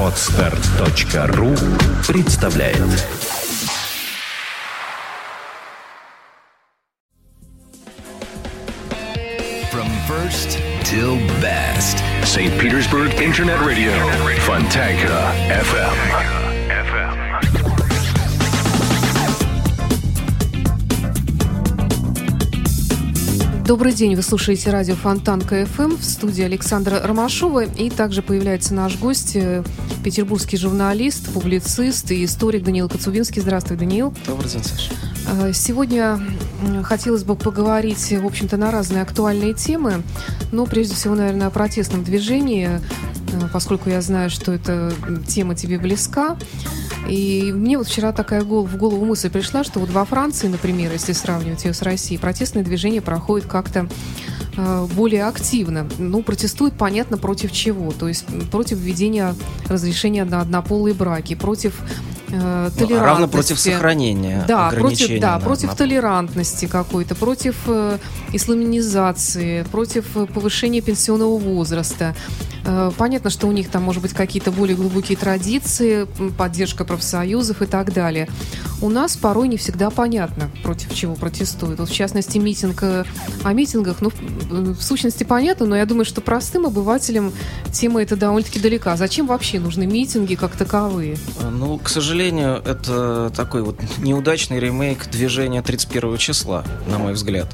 Отстар.ру представляет From first till best. St. Petersburg Internet Radio. Fontanka FM. Добрый день, вы слушаете радио Фонтанка ФМ в студии Александра Ромашова. И также появляется наш гость, э, петербургский журналист, публицист и историк Даниил Коцубинский. Здравствуй, Даниил. Добрый день, Саша. Э, сегодня хотелось бы поговорить, в общем-то, на разные актуальные темы. Но прежде всего, наверное, о протестном движении, э, поскольку я знаю, что эта тема тебе близка. И мне вот вчера такая гол, в голову мысль пришла, что вот во Франции, например, если сравнивать ее с Россией, протестное движение проходит как-то э, более активно. Ну, протестуют, понятно, против чего. То есть против введения разрешения на однополые браки, против э, толерантности. Ну, равно против сохранения да, против, да, против на... толерантности какой-то, против э, исламинизации, против э, повышения пенсионного возраста. Э, понятно, что у них там, может быть, какие-то более глубокие традиции, поддержка профсоюзов и так далее. У нас порой не всегда понятно, против чего протестуют. Вот, в частности, митинг э, о митингах, ну, в сущности, понятно, но я думаю, что простым обывателям тема эта довольно-таки далека. Зачем вообще нужны митинги как таковые? Ну, к сожалению, это такой вот неудачный ремейк движения 31 числа, на мой взгляд.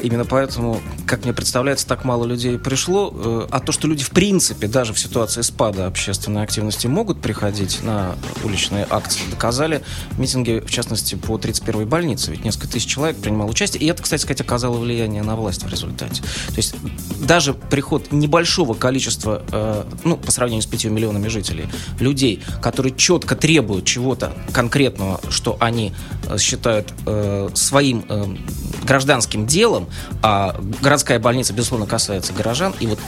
Именно поэтому, как мне представляется, так мало людей пришло. Э, а то, что люди в принципе даже в ситуации спада общественной активности могут приходить на уличные акции, доказали митинги, в частности, по 31-й больнице. Ведь несколько тысяч человек принимало участие. И это, кстати сказать, оказало влияние на власть в результате. То есть даже приход небольшого количества, э, ну, по сравнению с 5 миллионами жителей, людей, которые четко требуют чего-то конкретного, что они э, считают своим гражданским делом, а городская больница, безусловно, касается горожан, и вот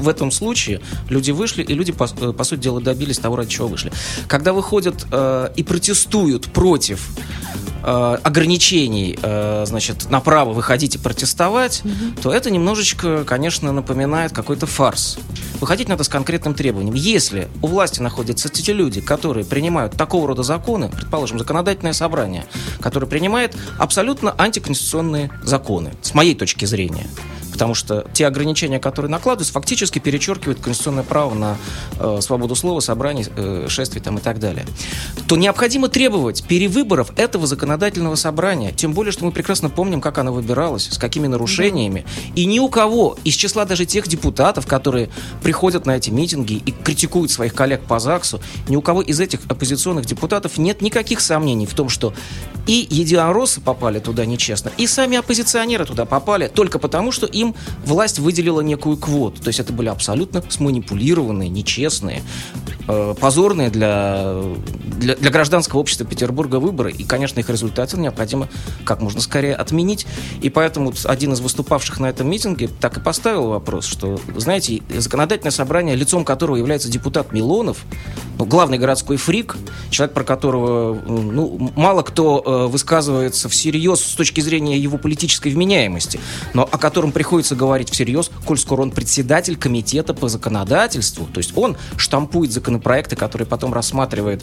в этом случае люди вышли, и люди, по, э, по сути дела, добились того, ради чего вышли. Когда выходят э, и протестуют против э, ограничений, э, значит, на право выходить и протестовать, угу. то это немножечко, конечно, напоминает какой-то фарс. Выходить надо с конкретным требованием. Если у власти находятся те люди, которые принимают такого рода законы, предположим, законодательное собрание, которое принимает абсолютно антиконституционные законы, с моей точки зрения, потому что те ограничения, которые накладываются, фактически перечеркивают конституционное право на э, свободу слова, собраний, э, шествий там, и так далее, то необходимо требовать перевыборов этого законодательного собрания. Тем более, что мы прекрасно помним, как оно выбиралось, с какими нарушениями. И ни у кого из числа даже тех депутатов, которые приходят на эти митинги и критикуют своих коллег по ЗАГСу, ни у кого из этих оппозиционных депутатов нет никаких сомнений в том, что и единороссы попали туда нечестно, и сами оппозиционеры туда попали только потому, что им власть выделила некую квоту. То есть это были абсолютно сманипулированные, нечестные, э, позорные для, для, для гражданского общества Петербурга выборы. И, конечно, их результаты необходимо как можно скорее отменить. И поэтому один из выступавших на этом митинге так и поставил вопрос, что, знаете, законодательное собрание, лицом которого является депутат Милонов, ну, главный городской фрик, человек, про которого ну, мало кто э, высказывается всерьез с точки зрения его политической вменяемости, но о котором приходится приходится говорить всерьез, коль скоро он председатель комитета по законодательству. То есть он штампует законопроекты, которые потом рассматривает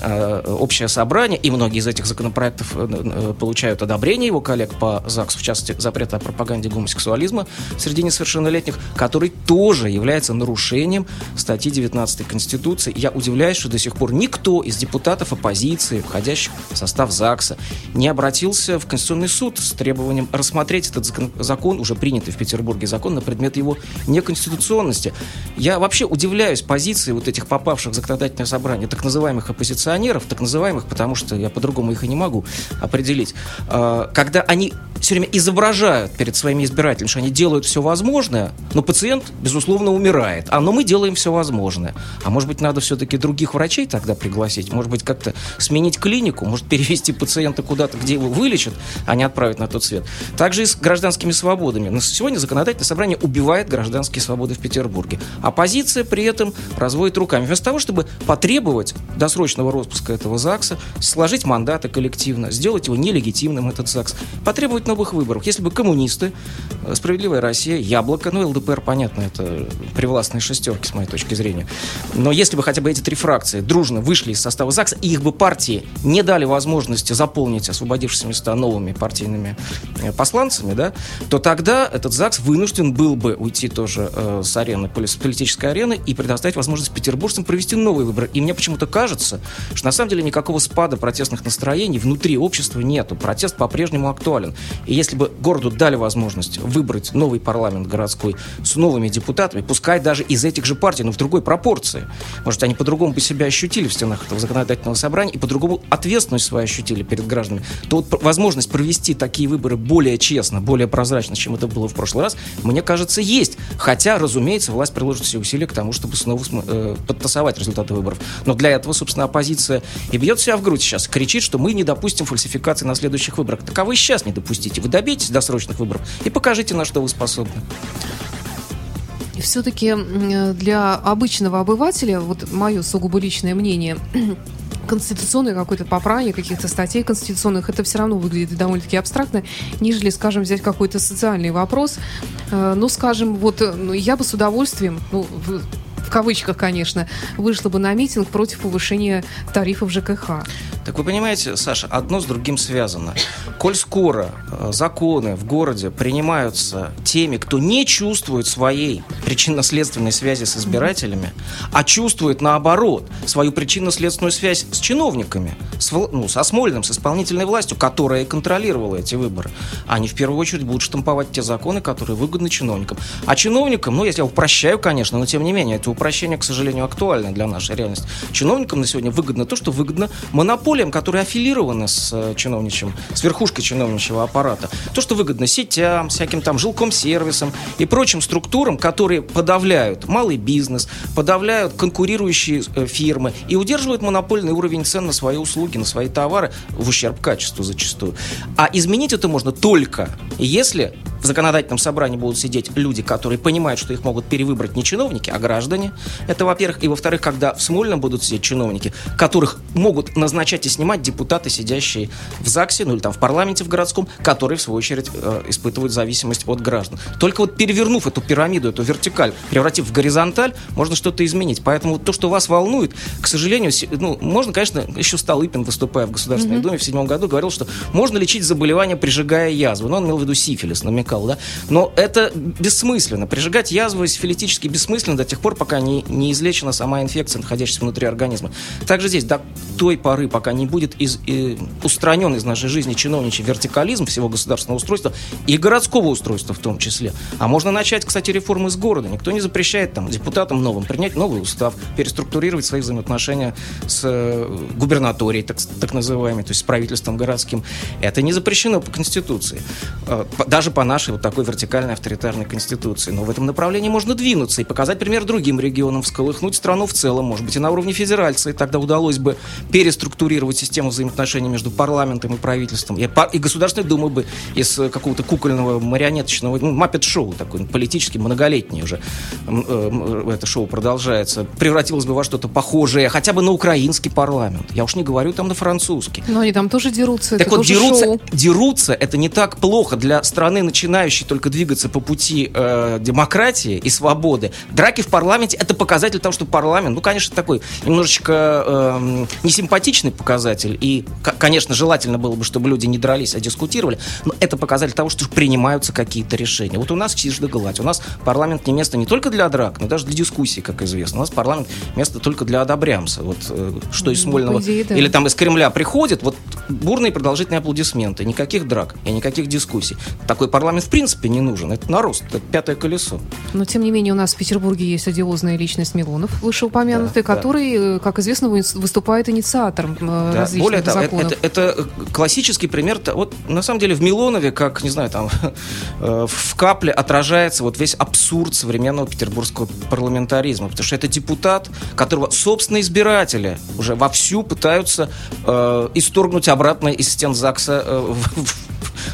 э, общее собрание, и многие из этих законопроектов э, э получают одобрение его коллег по ЗАГСу, в частности, запрет о пропаганде гомосексуализма среди несовершеннолетних, который тоже является нарушением статьи 19 Конституции. Я удивляюсь, что до сих пор никто из депутатов оппозиции, входящих в состав ЗАГСа, не обратился в Конституционный суд с требованием рассмотреть этот закон уже принят принятый в Петербурге закон на предмет его неконституционности. Я вообще удивляюсь позиции вот этих попавших в законодательное собрание так называемых оппозиционеров, так называемых, потому что я по-другому их и не могу определить, а, когда они все время изображают перед своими избирателями, что они делают все возможное, но пациент, безусловно, умирает. А но мы делаем все возможное. А может быть, надо все-таки других врачей тогда пригласить? Может быть, как-то сменить клинику? Может, перевести пациента куда-то, где его вылечат, а не отправить на тот свет? Также и с гражданскими свободами. Сегодня законодательное собрание убивает гражданские свободы в Петербурге. Оппозиция при этом разводит руками. Вместо того, чтобы потребовать досрочного распуска этого ЗАГСа, сложить мандаты коллективно, сделать его нелегитимным, этот ЗАГС, потребовать новых выборах. Если бы коммунисты, э, Справедливая Россия, Яблоко, ну, ЛДПР, понятно, это привластные шестерки, с моей точки зрения. Но если бы хотя бы эти три фракции дружно вышли из состава ЗАГСа, и их бы партии не дали возможности заполнить освободившиеся места новыми партийными э, посланцами, да, то тогда этот ЗАГС вынужден был бы уйти тоже э, с арены, политической арены и предоставить возможность петербуржцам провести новые выборы. И мне почему-то кажется, что на самом деле никакого спада протестных настроений внутри общества нету. Протест по-прежнему актуален. И если бы городу дали возможность выбрать новый парламент городской с новыми депутатами, пускай даже из этих же партий, но в другой пропорции, может, они по-другому бы себя ощутили в стенах этого законодательного собрания и по-другому ответственность свою ощутили перед гражданами, то вот возможность провести такие выборы более честно, более прозрачно, чем это было в прошлый раз, мне кажется, есть. Хотя, разумеется, власть приложит все усилия к тому, чтобы снова э, подтасовать результаты выборов. Но для этого, собственно, оппозиция и бьет себя в грудь сейчас, кричит, что мы не допустим фальсификации на следующих выборах. Так а вы сейчас не допустите. Вы добейтесь досрочных выборов и покажите, на что вы способны. Все-таки для обычного обывателя, вот мое сугубо личное мнение, конституционное какое-то поправление каких-то статей конституционных, это все равно выглядит довольно-таки абстрактно, нежели, скажем, взять какой-то социальный вопрос. Э, ну, скажем, вот ну, я бы с удовольствием, ну, кавычках, конечно, вышла бы на митинг против повышения тарифов ЖКХ. Так вы понимаете, Саша, одно с другим связано. Коль скоро э, законы в городе принимаются теми, кто не чувствует своей причинно-следственной связи с избирателями, а чувствует, наоборот, свою причинно-следственную связь с чиновниками, с, ну, со Смольным, с исполнительной властью, которая контролировала эти выборы, они в первую очередь будут штамповать те законы, которые выгодны чиновникам. А чиновникам, ну, я упрощаю, конечно, но тем не менее, это упрощение, к сожалению, актуально для нашей реальности. Чиновникам на сегодня выгодно то, что выгодно монополиям, которые аффилированы с э, чиновничьим, с верхушкой чиновничьего аппарата. То, что выгодно сетям, всяким там жилком сервисам и прочим структурам, которые подавляют малый бизнес, подавляют конкурирующие э, фирмы и удерживают монопольный уровень цен на свои услуги, на свои товары в ущерб качеству зачастую. А изменить это можно только если в законодательном собрании будут сидеть люди, которые понимают, что их могут перевыбрать не чиновники, а граждане. Это, во-первых. И, во-вторых, когда в Смольном будут сидеть чиновники, которых могут назначать и снимать депутаты, сидящие в ЗАГСе, ну или там в парламенте в городском, которые, в свою очередь, э, испытывают зависимость от граждан. Только вот перевернув эту пирамиду, эту вертикаль, превратив в горизонталь, можно что-то изменить. Поэтому то, что вас волнует, к сожалению, ну, можно, конечно, еще Столыпин, выступая в Государственной mm-hmm. Думе в седьмом году, говорил, что можно лечить заболевания, прижигая язву. Но он имел в виду сифилис, намекал намекал, да? Но это бессмысленно. Прижигать язву сифилитически бессмысленно до тех пор, пока не, не излечена сама инфекция, находящаяся внутри организма. Также здесь до той поры, пока не будет из, и, устранен из нашей жизни чиновничий вертикализм всего государственного устройства и городского устройства в том числе. А можно начать, кстати, реформы с города. Никто не запрещает там депутатам новым принять новый устав, переструктурировать свои взаимоотношения с э, губернаторией, так, так называемой, то есть с правительством городским. Это не запрещено по Конституции. Э, даже по нашей нашей вот такой вертикальной авторитарной конституции. Но в этом направлении можно двинуться и показать пример другим регионам, всколыхнуть страну в целом, может быть, и на уровне федерации. Тогда удалось бы переструктурировать систему взаимоотношений между парламентом и правительством. И, и Государственной Думы бы из какого-то кукольного марионеточного, ну, маппет-шоу такой, политически многолетний уже э, это шоу продолжается, превратилось бы во что-то похожее, хотя бы на украинский парламент. Я уж не говорю там на французский. Но они там тоже дерутся. Так вот, дерутся, шоу. дерутся, это не так плохо для страны, начинающей начинающий только двигаться по пути э, демократии и свободы, драки в парламенте это показатель того, что парламент, ну, конечно, такой немножечко э, несимпатичный показатель. И, конечно, желательно было бы, чтобы люди не дрались, а дискутировали. Но это показатель того, что принимаются какие-то решения. Вот у нас чиж да гладь. У нас парламент не место не только для драк, но даже для дискуссий, как известно. У нас парламент место только для одобрямса. Вот э, что из Смольного идее, да. или там из Кремля приходит, вот бурные продолжительные аплодисменты, никаких драк и никаких дискуссий. Такой парламент в принципе не нужен. Это нарост, это пятое колесо. Но, тем не менее, у нас в Петербурге есть одиозная личность Милонов, вышеупомянутый, да, который, да. Э, как известно, выступает инициатором э, да. различных Более того, законов. Это, это, это классический пример. Вот, на самом деле, в Милонове, как, не знаю, там, э, в капле отражается вот весь абсурд современного петербургского парламентаризма. Потому что это депутат, которого собственные избиратели уже вовсю пытаются э, исторгнуть обратно из стен ЗАГСа э, в,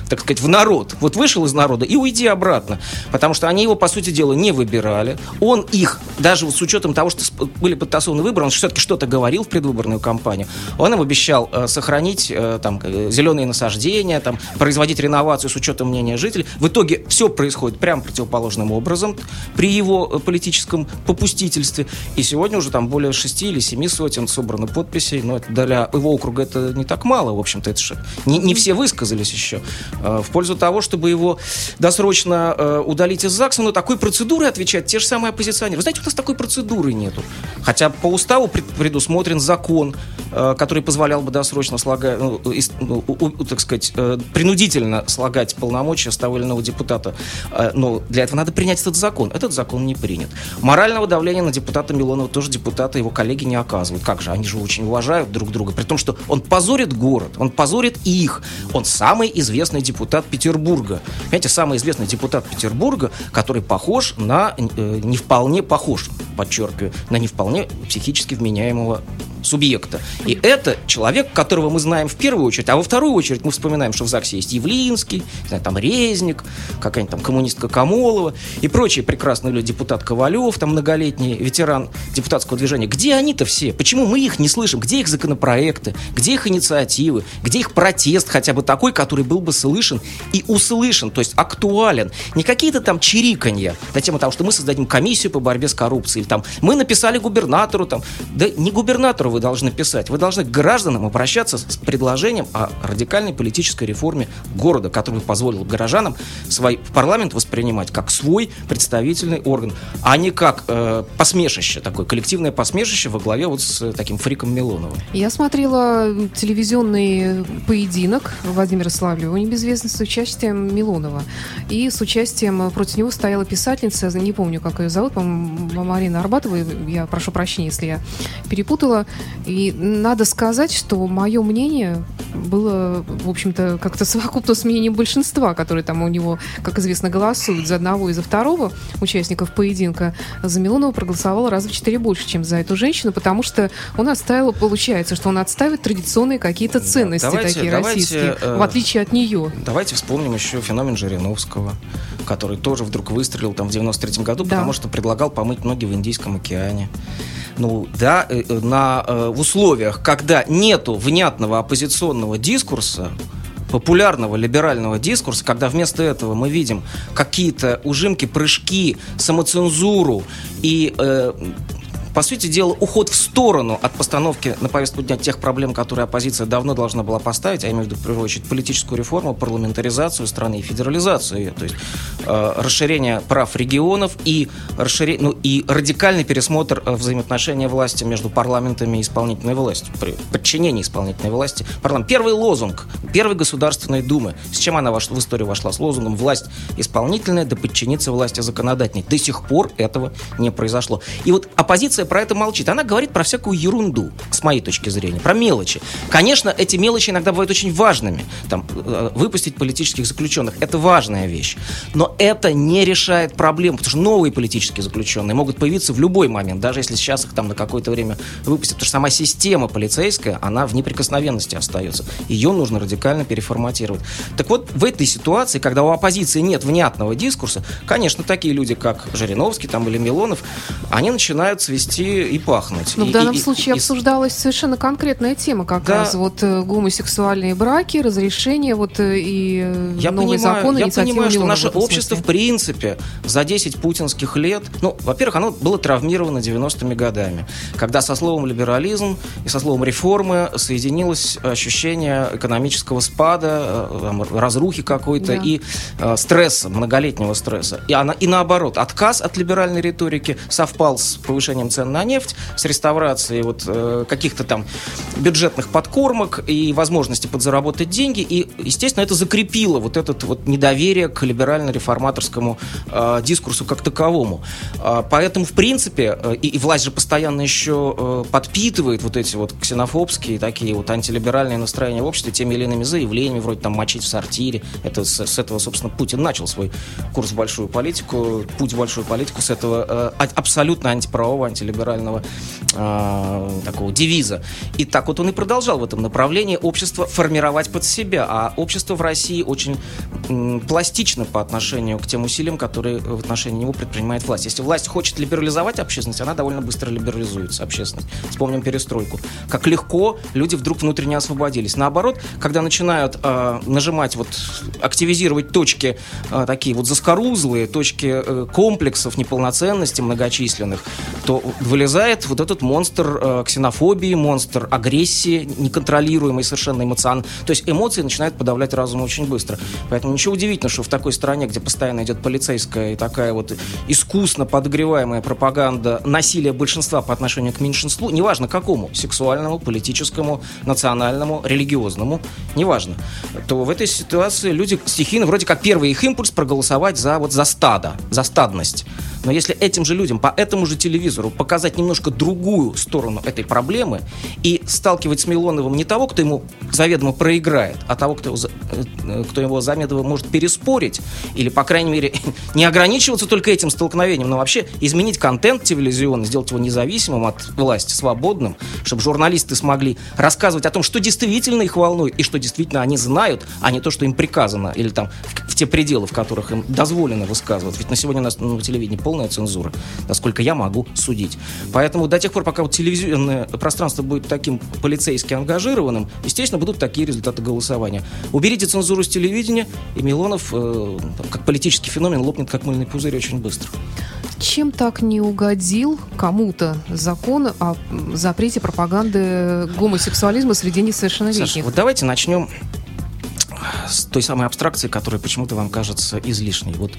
так сказать, в народ. Вот вышел из народа и уйди обратно. Потому что они его, по сути дела, не выбирали. Он их, даже вот с учетом того, что были подтасованы выборы, он все-таки что-то говорил в предвыборную кампанию. Он им обещал э, сохранить э, там э, зеленые насаждения, там, производить реновацию с учетом мнения жителей. В итоге все происходит прямо противоположным образом при его э, политическом попустительстве. И сегодня уже там более шести или семи сотен собрано подписей. Но это для его округа это не так мало, в общем-то. Это же не, не все высказались еще э, в пользу того, чтобы его досрочно э, удалить из ЗАГСа. Но такой процедурой отвечать те же самые оппозиционеры. Вы знаете, у нас такой процедуры нету. Хотя по уставу предусмотрен закон, э, который позволял бы досрочно слагать, ну, ну, так сказать, э, принудительно слагать полномочия с того или иного депутата. Э, но для этого надо принять этот закон. Этот закон не принят. Морального давления на депутата Милонова тоже депутаты, его коллеги не оказывают. Как же, они же очень уважают друг друга. При том, что он позорит город, он позорит их. Он самый известный депутат Петербурга. Понимаете, самый известный депутат Петербурга, который похож на, э, не вполне похож, подчеркиваю, на не вполне психически вменяемого субъекта. И это человек, которого мы знаем в первую очередь, а во вторую очередь мы вспоминаем, что в ЗАГСе есть Явлинский, там Резник, какая-нибудь там коммунистка Камолова и прочие прекрасные люди, депутат Ковалев, там многолетний ветеран депутатского движения. Где они-то все? Почему мы их не слышим? Где их законопроекты? Где их инициативы? Где их протест хотя бы такой, который был бы слышен и услышан, то есть актуален? Не какие-то там чириканья на тему того, что мы создадим комиссию по борьбе с коррупцией, или там мы написали губернатору, там, да не губернатору вы должны писать. Вы должны к гражданам обращаться с предложением о радикальной политической реформе города, который позволил горожанам свой парламент воспринимать как свой представительный орган, а не как э, посмешище, такое коллективное посмешище во главе вот с таким фриком Милоновым. Я смотрела телевизионный поединок Владимира Славлева, небезвестный, с участием Милонова. И с участием э, против него стояла писательница, не помню, как ее зовут, по-моему, Марина Арбатова, я прошу прощения, если я перепутала. И надо сказать, что мое мнение было, в общем-то, как-то совокупно с мнением большинства, которые там у него, как известно, голосуют за одного и за второго участников поединка. За Милонова проголосовало раза в четыре больше, чем за эту женщину, потому что он отставил, получается, что он отставит традиционные какие-то ценности да, давайте, такие давайте, российские, э, в отличие от нее. Давайте вспомним еще феномен Жириновского, который тоже вдруг выстрелил там в 93 году, да. потому что предлагал помыть ноги в Индийском океане. Ну да, э, э, на, э, в условиях, когда нету внятного оппозиционного дискурса, популярного либерального дискурса, когда вместо этого мы видим какие-то ужимки, прыжки, самоцензуру и э, по сути дела, уход в сторону от постановки на повестку дня тех проблем, которые оппозиция давно должна была поставить, а я имею в первую очередь, политическую реформу, парламентаризацию страны и федерализацию ее, то есть э, расширение прав регионов и, расширение, ну, и радикальный пересмотр э, взаимоотношения власти между парламентами и исполнительной властью, при подчинении исполнительной власти. Парламент. Первый лозунг Первой Государственной Думы. С чем она в историю вошла? С лозунгом «Власть исполнительная да подчиниться власти законодательной». До сих пор этого не произошло. И вот оппозиция оппозиция про это молчит. Она говорит про всякую ерунду, с моей точки зрения, про мелочи. Конечно, эти мелочи иногда бывают очень важными. Там, э, выпустить политических заключенных – это важная вещь. Но это не решает проблем, потому что новые политические заключенные могут появиться в любой момент, даже если сейчас их там на какое-то время выпустят. Потому что сама система полицейская, она в неприкосновенности остается. Ее нужно радикально переформатировать. Так вот, в этой ситуации, когда у оппозиции нет внятного дискурса, конечно, такие люди, как Жириновский там, или Милонов, они начинают свести цвести и пахнуть. Но и, в данном и, случае и, обсуждалась совершенно конкретная тема, как да. раз вот э, гомосексуальные браки, разрешение вот э, и э, я новый понимаю, закон, Я понимаю, что наше в общество смысле. в принципе за 10 путинских лет, ну, во-первых, оно было травмировано 90-ми годами, когда со словом либерализм и со словом реформы соединилось ощущение экономического спада, разрухи какой-то да. и э, стресса, многолетнего стресса. И, она, и наоборот, отказ от либеральной риторики совпал с повышением цен цен на нефть, с реставрацией вот э, каких-то там бюджетных подкормок и возможности подзаработать деньги. И, естественно, это закрепило вот это вот недоверие к либерально-реформаторскому э, дискурсу как таковому. Э, поэтому, в принципе, э, и, и власть же постоянно еще э, подпитывает вот эти вот ксенофобские такие вот антилиберальные настроения в обществе теми или иными заявлениями, вроде там мочить в сортире. Это с, с этого, собственно, Путин начал свой курс в большую политику, путь в большую политику с этого э, абсолютно антиправового, антилиберального либерального э, такого девиза. И так вот он и продолжал в этом направлении общество формировать под себя. А общество в России очень м, пластично по отношению к тем усилиям, которые в отношении него предпринимает власть. Если власть хочет либерализовать общественность, она довольно быстро либерализуется, общественность. Вспомним перестройку. Как легко люди вдруг внутренне освободились. Наоборот, когда начинают э, нажимать, вот, активизировать точки э, такие вот заскорузлые, точки э, комплексов неполноценности многочисленных, то вылезает вот этот монстр э, ксенофобии, монстр агрессии, неконтролируемый совершенно эмоционально. То есть эмоции начинают подавлять разум очень быстро. Поэтому ничего удивительного, что в такой стране, где постоянно идет полицейская и такая вот искусно подогреваемая пропаганда насилия большинства по отношению к меньшинству, неважно какому, сексуальному, политическому, национальному, религиозному, неважно, то в этой ситуации люди стихийно, вроде как первый их импульс проголосовать за, вот, за стадо, за стадность. Но если этим же людям по этому же телевизору показать немножко другую сторону этой проблемы и сталкивать с Милоновым не того, кто ему заведомо проиграет, а того, кто, э, кто его заведомо может переспорить, или, по крайней мере, не ограничиваться только этим столкновением, но вообще изменить контент телевизионный, сделать его независимым от власти, свободным, чтобы журналисты смогли рассказывать о том, что действительно их волнует и что действительно они знают, а не то, что им приказано, или там в, в те пределы, в которых им дозволено высказывать. Ведь на сегодня у нас на телевидении полная цензура, насколько я могу судить. Поэтому до тех пор, пока вот телевизионное пространство будет таким полицейски ангажированным, естественно, будут такие результаты голосования. Уберите цензуру с телевидения, и Милонов, э, как политический феномен, лопнет как мыльный пузырь очень быстро. Чем так не угодил кому-то закон о запрете пропаганды гомосексуализма среди несовершеннолетних? Саша, вот давайте начнем с той самой абстракции, которая почему-то вам кажется излишней. Вот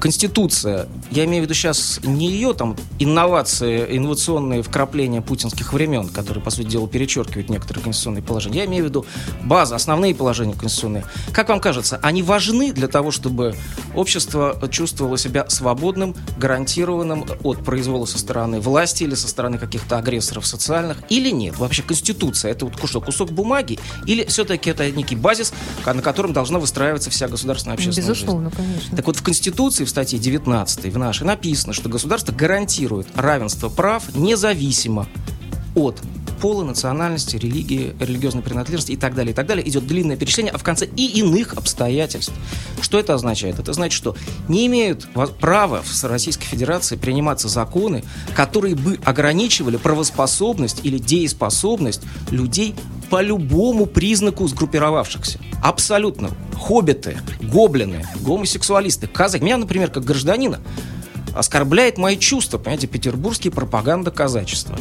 Конституция, я имею в виду сейчас не ее там инновации, инновационные вкрапления путинских времен, которые, по сути дела, перечеркивают некоторые конституционные положения. Я имею в виду база, основные положения конституционные. Как вам кажется, они важны для того, чтобы общество чувствовало себя свободным, гарантированным от произвола со стороны власти или со стороны каких-то агрессоров социальных, или нет? Вообще Конституция это вот что, кусок бумаги, или все-таки это некий базис, на котором должна выстраиваться вся государственная общественная Безусловно, жизнь? конечно. Так вот, в Конституции, в статье 19 в нашей написано, что государство гарантирует равенство прав независимо от пола, национальности, религии, религиозной принадлежности и так далее, и так далее. Идет длинное перечисление, а в конце и иных обстоятельств. Что это означает? Это значит, что не имеют права в Российской Федерации приниматься законы, которые бы ограничивали правоспособность или дееспособность людей по любому признаку сгруппировавшихся. Абсолютно. Хоббиты, гоблины, гомосексуалисты, казаки. Меня, например, как гражданина, оскорбляет мои чувства, понимаете, петербургские пропаганда казачества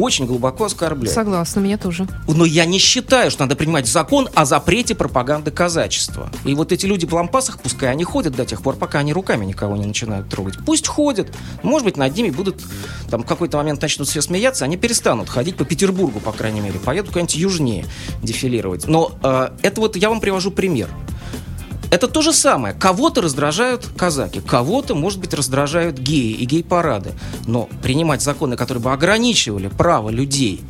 очень глубоко оскорбляет. Согласна, меня тоже. Но я не считаю, что надо принимать закон о запрете пропаганды казачества. И вот эти люди в лампасах, пускай они ходят до тех пор, пока они руками никого не начинают трогать. Пусть ходят. Может быть, над ними будут там в какой-то момент начнут все смеяться, они перестанут ходить по Петербургу, по крайней мере, поедут куда-нибудь южнее дефилировать. Но э, это вот я вам привожу пример. Это то же самое. Кого-то раздражают казаки, кого-то, может быть, раздражают геи и гей-парады. Но принимать законы, которые бы ограничивали право людей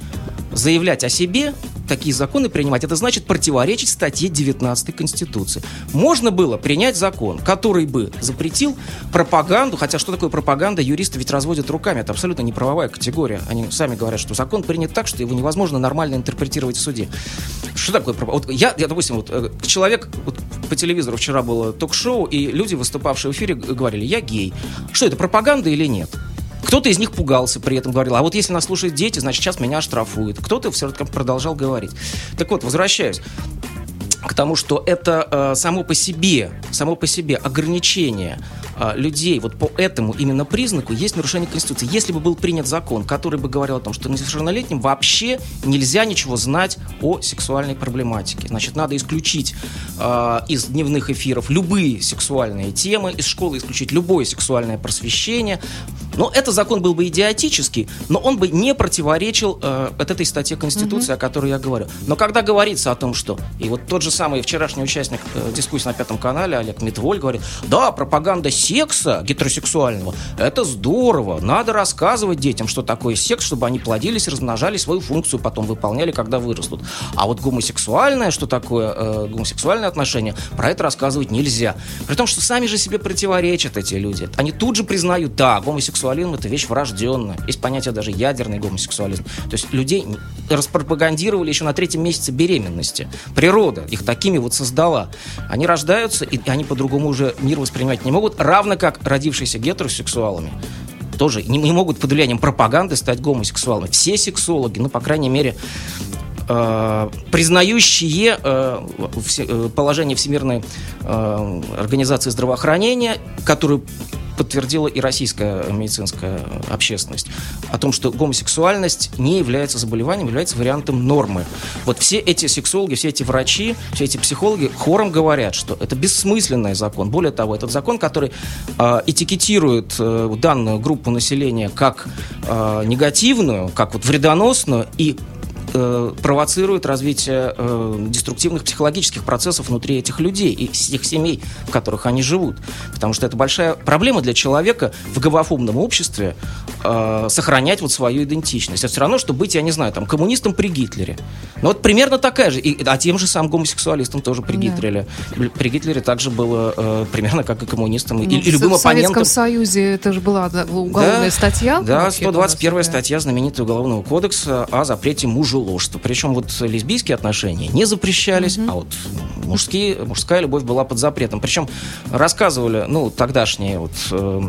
заявлять о себе, такие законы принимать, это значит противоречить статье 19 Конституции. Можно было принять закон, который бы запретил пропаганду, хотя что такое пропаганда, юристы ведь разводят руками, это абсолютно не правовая категория. Они сами говорят, что закон принят так, что его невозможно нормально интерпретировать в суде. Что такое пропаганда? Вот я, я, допустим, вот э, человек, вот по телевизору вчера было ток-шоу, и люди, выступавшие в эфире, говорили, я гей. Что это, пропаганда или нет? Кто-то из них пугался при этом, говорил, а вот если нас слушают дети, значит, сейчас меня оштрафуют. Кто-то все равно продолжал говорить. Так вот, возвращаюсь к тому, что это э, само по себе, само по себе ограничение э, людей вот по этому именно признаку есть нарушение Конституции. Если бы был принят закон, который бы говорил о том, что несовершеннолетним вообще нельзя ничего знать о сексуальной проблематике, значит, надо исключить э, из дневных эфиров любые сексуальные темы, из школы исключить любое сексуальное просвещение, но этот закон был бы идиотический, но он бы не противоречил э, от этой статье Конституции, mm-hmm. о которой я говорю. Но когда говорится о том, что... И вот тот же самый вчерашний участник э, дискуссии на Пятом канале, Олег Медволь, говорит, да, пропаганда секса гетеросексуального, это здорово, надо рассказывать детям, что такое секс, чтобы они плодились, размножали, свою функцию потом выполняли, когда вырастут. А вот гомосексуальное, что такое э, гомосексуальное отношение, про это рассказывать нельзя. При том, что сами же себе противоречат эти люди. Они тут же признают, да, гомосексуальное гомосексуализм это вещь врожденная. Есть понятие даже ядерный гомосексуализм. То есть людей распропагандировали еще на третьем месяце беременности. Природа их такими вот создала. Они рождаются, и они по-другому уже мир воспринимать не могут, равно как родившиеся гетеросексуалами тоже не, не могут под влиянием пропаганды стать гомосексуалами. Все сексологи, ну, по крайней мере, э, признающие э, э, положение Всемирной э, организации здравоохранения, которую подтвердила и российская медицинская общественность о том, что гомосексуальность не является заболеванием, является вариантом нормы. Вот все эти сексологи, все эти врачи, все эти психологи хором говорят, что это бессмысленный закон. Более того, этот закон, который э, этикетирует э, данную группу населения как э, негативную, как вот вредоносную и э, провоцирует развитие э, деструктивных психологических процессов внутри этих людей и тех семей, в которых они живут. Потому что это большая проблема для человека в гомофобном обществе э, сохранять вот свою идентичность. Это все равно, что быть, я не знаю, там, коммунистом при Гитлере. Ну вот примерно такая же. И, а тем же самым гомосексуалистам тоже при да. Гитлере. При Гитлере также было э, примерно как и коммунистам, ну, и, и любым оппонентам. В Советском Союзе это же была уголовная да, статья. Да, 121 статья знаменитого Уголовного кодекса о запрете мужу ложества. Причем вот лесбийские отношения не запрещались, mm-hmm. а вот мужские, мужская любовь была под запретом. Причем рассказывали, ну, тогдашние вот э,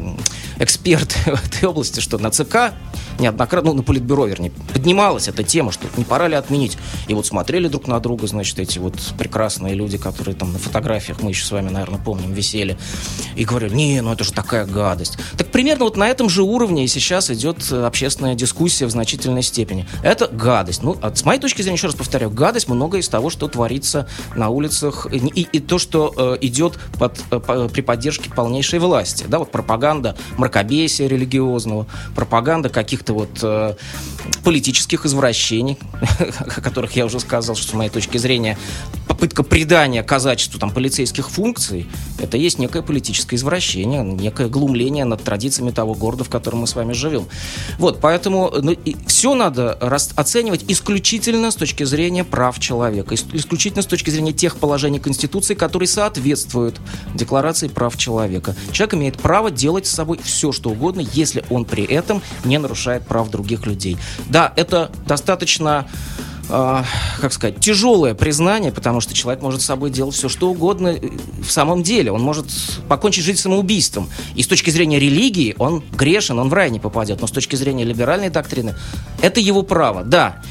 эксперты в этой области, что на ЦК неоднократно, ну, на Политбюро, вернее, поднималась эта тема, что не пора ли отменить. И вот смотрели друг на друга, значит, эти вот прекрасные люди, которые там на фотографиях, мы еще с вами, наверное, помним, висели, и говорили, не, ну это же такая гадость. Так примерно вот на этом же уровне и сейчас идет общественная дискуссия в значительной степени. Это гадость. Ну, от, с моей точки зрения, еще раз повторяю, гадость много из того, что творится на улицах, и, и, и то, что э, идет под, э, при поддержке полнейшей власти. Да, вот пропаганда мракобесия религиозного, пропаганда каких-то вот э, политических извращений, о которых я уже сказал, что с моей точки зрения попытка придания казачеству там, полицейских функций, это есть некое политическое извращение, некое глумление над традициями того города, в котором мы с вами живем. Вот, поэтому ну, все надо оценивать исключительно с точки зрения прав человека, исключительно с точки зрения тех положений Конституции, которые соответствуют Декларации прав человека. Человек имеет право делать с собой все, что угодно, если он при этом не нарушает прав других людей. Да, это достаточно э, как сказать, тяжелое признание, потому что человек может с собой делать все, что угодно э, в самом деле. Он может покончить жизнь самоубийством. И с точки зрения религии он грешен, он в рай не попадет. Но с точки зрения либеральной доктрины это его право. Да,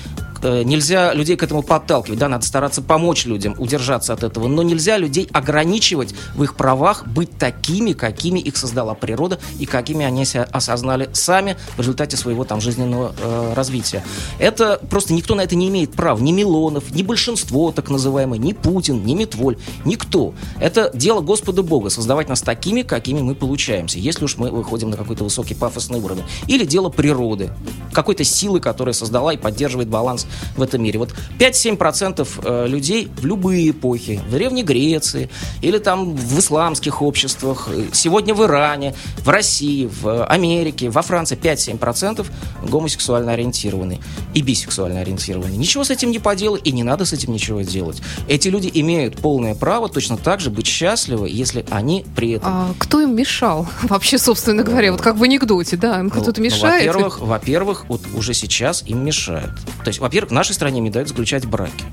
нельзя людей к этому подталкивать, да, надо стараться помочь людям удержаться от этого, но нельзя людей ограничивать в их правах быть такими, какими их создала природа и какими они себя осознали сами в результате своего там жизненного э, развития. Это просто никто на это не имеет прав, ни Милонов, ни большинство так называемое, ни Путин, ни Митволь, никто. Это дело Господа Бога, создавать нас такими, какими мы получаемся, если уж мы выходим на какой-то высокий пафосный уровень. Или дело природы, какой-то силы, которая создала и поддерживает баланс в этом мире. Вот 5-7% э, людей в любые эпохи, в Древней Греции или там в исламских обществах, э, сегодня в Иране, в России, в Америке, во Франции 5-7% гомосексуально ориентированы и бисексуально ориентированы. Ничего с этим не поделать и не надо с этим ничего делать. Эти люди имеют полное право точно так же быть счастливы, если они при этом... А кто им мешал вообще, собственно говоря? Вот как в анекдоте, да? Им кто-то ну, мешает? Во-первых, во-первых, вот уже сейчас им мешают. То есть, во-первых, в нашей стране не дают заключать браки.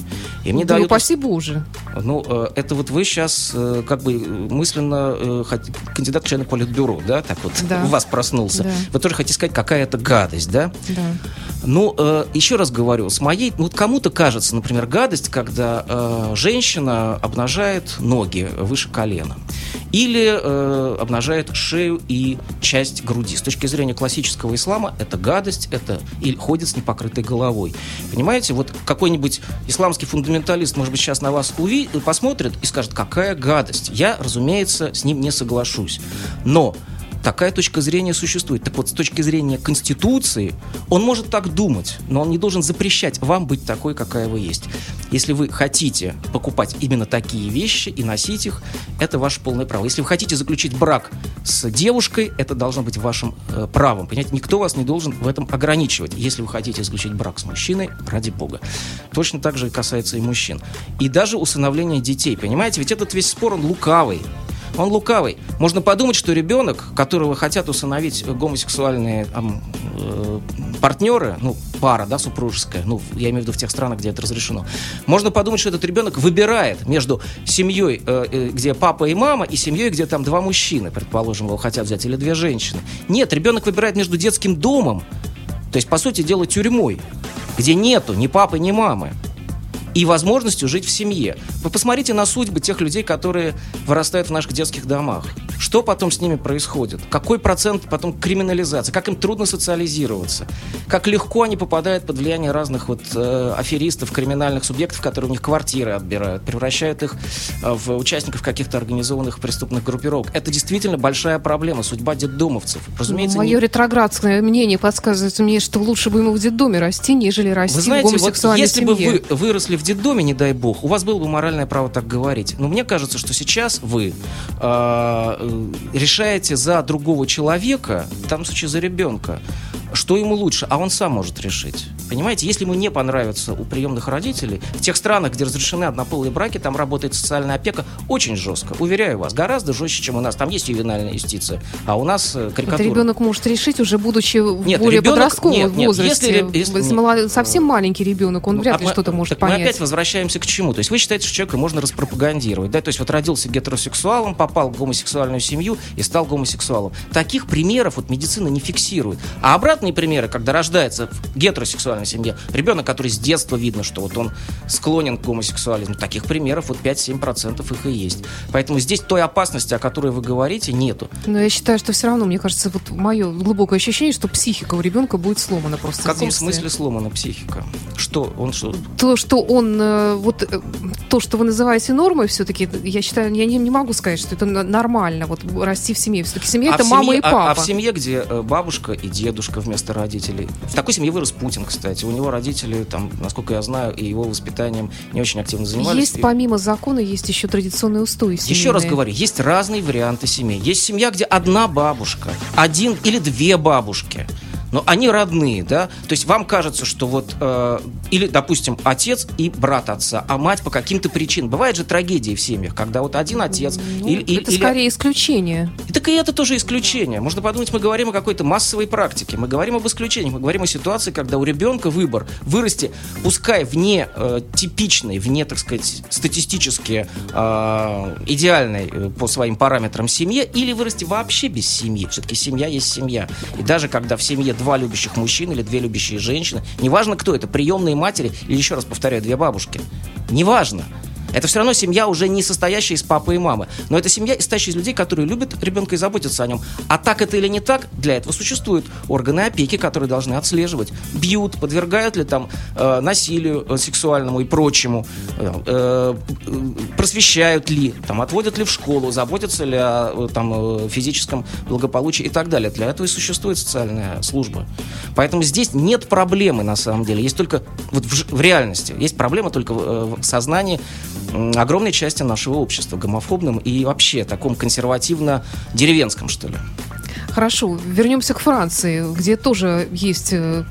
Им не да дают... упаси Боже. Ну, э, это вот вы сейчас э, как бы мысленно э, кандидат в члены политбюро, да, так вот да. у вас проснулся. Да. Вы тоже хотите сказать, какая это гадость, да? Да. Ну, еще раз говорю, с моей... Ну, вот кому-то кажется, например, гадость, когда женщина обнажает ноги выше колена. Или обнажает шею и часть груди. С точки зрения классического ислама, это гадость, это или ходит с непокрытой головой. Понимаете, вот какой-нибудь исламский фундаменталист, может быть, сейчас на вас уви- посмотрит и скажет, какая гадость. Я, разумеется, с ним не соглашусь. Но Такая точка зрения существует. Так вот, с точки зрения Конституции, он может так думать, но он не должен запрещать вам быть такой, какая вы есть. Если вы хотите покупать именно такие вещи и носить их, это ваше полное право. Если вы хотите заключить брак с девушкой, это должно быть вашим э, правом. Понимаете, никто вас не должен в этом ограничивать. Если вы хотите заключить брак с мужчиной, ради бога. Точно так же касается и мужчин. И даже усыновление детей. Понимаете, ведь этот весь спор, он лукавый. Он лукавый. Можно подумать, что ребенок, которого хотят усыновить гомосексуальные там, э, партнеры, ну, пара, да, супружеская, ну, я имею в виду в тех странах, где это разрешено, можно подумать, что этот ребенок выбирает между семьей, э, э, где папа и мама, и семьей, где там два мужчины, предположим, его хотят взять, или две женщины. Нет, ребенок выбирает между детским домом, то есть, по сути дела, тюрьмой, где нету ни папы, ни мамы и возможностью жить в семье. Вы посмотрите на судьбы тех людей, которые вырастают в наших детских домах. Что потом с ними происходит? Какой процент потом криминализации? Как им трудно социализироваться? Как легко они попадают под влияние разных вот э, аферистов, криминальных субъектов, которые у них квартиры отбирают, превращают их э, в участников каких-то организованных преступных группировок. Это действительно большая проблема, судьба детдомовцев. Разумеется, Мое не... ретроградское мнение подсказывает мне, что лучше бы ему в детдоме расти, нежели расти Вы знаете, в гомосексуальной вот если семье. бы вы выросли в детдоме, не дай бог, у вас было бы моральное право так говорить. Но мне кажется, что сейчас вы э, Э, решаете за другого человека, в данном случае за ребенка, что ему лучше, а он сам может решить. Понимаете, если ему не понравится у приемных родителей, в тех странах, где разрешены однополые браки, там работает социальная опека очень жестко. Уверяю вас, гораздо жестче, чем у нас. Там есть ювенальная юстиция, а у нас э, карикатура. Это ребенок может решить уже будучи нет, в более ребенок, подростковом нет, нет, возрасте. Если, если, молод... совсем маленький ребенок, он ну, вряд ли а что-то может понять. Мы опять возвращаемся к чему? То есть вы считаете, что человека можно распропагандировать, да? То есть вот родился гетеросексуалом, попал в гомосексуальную семью и стал гомосексуалом. Таких примеров вот медицина не фиксирует. А обратные примеры, когда рождается в гетеросексуальной семье ребенок, который с детства видно, что вот он склонен к гомосексуализму, таких примеров вот 5-7% их и есть. Поэтому здесь той опасности, о которой вы говорите, нету. Но я считаю, что все равно, мне кажется, вот мое глубокое ощущение, что психика у ребенка будет сломана просто. В каком смысле сломана психика? Что он что? То, что он э, вот э, то, что вы называете нормой, все-таки, я считаю, я не, не могу сказать, что это нормально, вот расти в семье. Все-таки семья а это мама семье, и папа. А, а в семье, где э, бабушка и дедушка вместо родителей. В такой семье вырос Путин, кстати. У него родители, там, насколько я знаю, и его воспитанием не очень активно занимались. Есть помимо закона, есть еще традиционные устои семейные. Еще раз говорю, есть разные варианты семей. Есть семья, где одна бабушка, один или две бабушки но они родные, да, то есть вам кажется, что вот, э, или, допустим, отец и брат отца, а мать по каким-то причинам. Бывают же трагедии в семьях, когда вот один отец... Ну, или, это или... скорее исключение. И так и это тоже исключение. Можно подумать, мы говорим о какой-то массовой практике, мы говорим об исключениях, мы говорим о ситуации, когда у ребенка выбор вырасти, пускай вне э, типичной, вне, так сказать, статистически э, идеальной э, по своим параметрам семье, или вырасти вообще без семьи. Все-таки семья есть семья. И даже когда в семье два любящих мужчины или две любящие женщины. Неважно, кто это, приемные матери или, еще раз повторяю, две бабушки. Неважно. Это все равно семья уже не состоящая из папы и мамы. Но это семья, состоящая из людей, которые любят ребенка и заботятся о нем. А так это или не так, для этого существуют органы опеки, которые должны отслеживать. Бьют, подвергают ли там э, насилию э, сексуальному и прочему, э, э, просвещают ли, там, отводят ли в школу, заботятся ли о э, там, физическом благополучии и так далее. Для этого и существует социальная служба. Поэтому здесь нет проблемы на самом деле. Есть только вот в, в реальности. Есть проблема только в, в сознании огромной части нашего общества, гомофобным и вообще таком консервативно-деревенском, что ли. Хорошо, вернемся к Франции, где тоже есть э,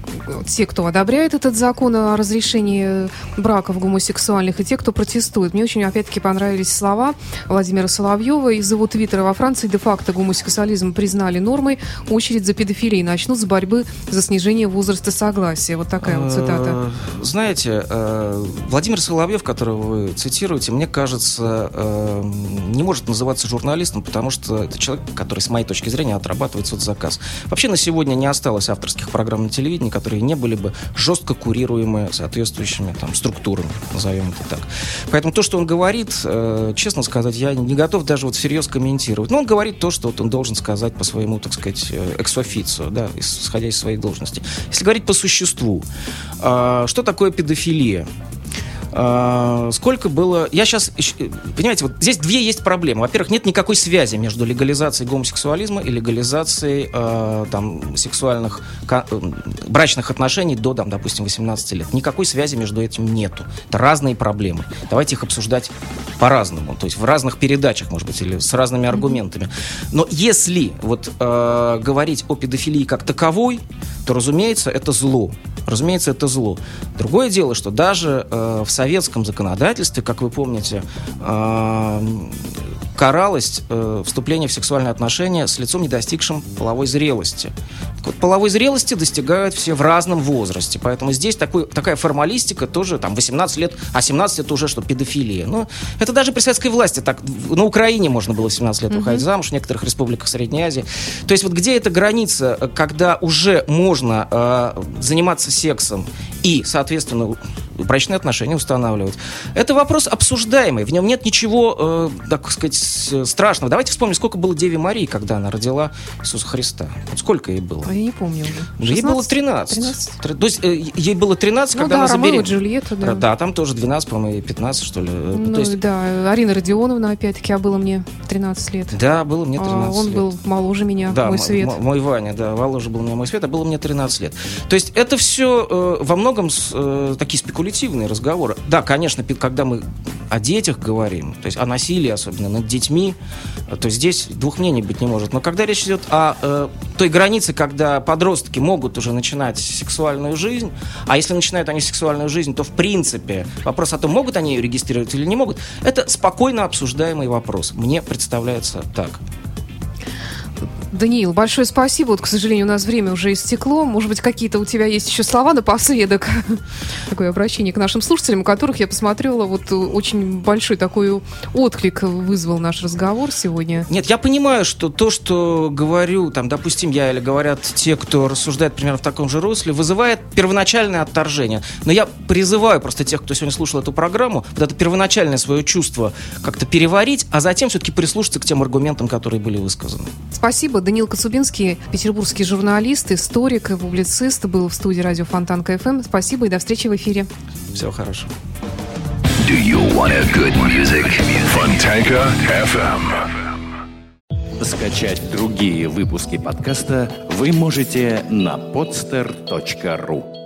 те, кто одобряет этот закон о разрешении браков гомосексуальных, и те, кто протестует. Мне очень, опять-таки, понравились слова Владимира Соловьева. Из его твиттера во Франции де-факто гомосексуализм признали нормой. Очередь за педофилией начнут с борьбы за снижение возраста согласия. Вот такая вот цитата. Э, знаете, э, Владимир Соловьев, которого вы цитируете, мне кажется, не может называться журналистом, потому что это человек, который, с моей точки зрения, отрабатывает обрабатывать соцзаказ. Вообще на сегодня не осталось авторских программ на телевидении, которые не были бы жестко курируемы соответствующими там, структурами, назовем это так. Поэтому то, что он говорит, э, честно сказать, я не готов даже вот всерьез комментировать. Но он говорит то, что вот он должен сказать по своему, так сказать, экс-официо, да, исходя из своей должности. Если говорить по существу, э, что такое педофилия? А, сколько было... Я сейчас... Понимаете, вот здесь две есть проблемы. Во-первых, нет никакой связи между легализацией гомосексуализма и легализацией э, там, сексуальных э, брачных отношений до, там, допустим, 18 лет. Никакой связи между этим нету. Это разные проблемы. Давайте их обсуждать по-разному. То есть в разных передачах, может быть, или с разными аргументами. Но если вот э, говорить о педофилии как таковой, то, разумеется, это зло. Разумеется, это зло. Другое дело, что даже э, в советском законодательстве, как вы помните, э, каралось э, вступление в сексуальные отношения с лицом, не достигшим половой зрелости. Так вот, половой зрелости достигают все в разном возрасте, поэтому здесь такой, такая формалистика тоже, там, 18 лет, а 17 это уже что, педофилия. Ну, это даже при советской власти так, на Украине можно было в 17 лет выходить замуж, в некоторых республиках Средней Азии. То есть вот где эта граница, когда уже можно э, заниматься сексом и, соответственно, брачные отношения устанавливать. Это вопрос обсуждаемый, в нем нет ничего, э, так сказать, страшного. Давайте вспомним, сколько было Деве Марии, когда она родила Иисуса Христа. Вот сколько ей было? Я не помню уже. Ей было 13. 13. То есть э, ей было 13, ну, когда да, она забеременела. Джульетта, да. Да, там тоже 12, по-моему, и 15, что ли. Э, ну, То есть... да, Арина Родионовна, опять-таки, а было мне 13 лет. Да, было мне 13 а он лет. был моложе меня, да, мой свет. мой Ваня, да, моложе был меня мой свет, а было мне 13 лет. То есть это все э, во многом э, такие спекулятивные разговоры. Да, конечно, когда мы о детях говорим, то есть о насилии, особенно над детьми, то здесь двух мнений быть не может. Но когда речь идет о э, той границе, когда подростки могут уже начинать сексуальную жизнь, а если начинают они сексуальную жизнь, то в принципе вопрос о том, могут они ее регистрировать или не могут, это спокойно обсуждаемый вопрос. Мне представляется так. Даниил, большое спасибо. Вот, к сожалению, у нас время уже истекло. Может быть, какие-то у тебя есть еще слова напоследок? Такое обращение к нашим слушателям, у которых я посмотрела, вот очень большой такой отклик вызвал наш разговор сегодня. Нет, я понимаю, что то, что говорю, там, допустим, я или говорят те, кто рассуждает примерно в таком же русле, вызывает первоначальное отторжение. Но я призываю просто тех, кто сегодня слушал эту программу, вот это первоначальное свое чувство как-то переварить, а затем все-таки прислушаться к тем аргументам, которые были высказаны. Спасибо. Даниил Коцубинский, петербургский журналист, историк и публицист, был в студии радио Фонтанка ФМ. Спасибо и до встречи в эфире. Всего хорошего. Do you want a good music? Fontanka FM. Скачать другие выпуски подкаста вы можете на podster.ru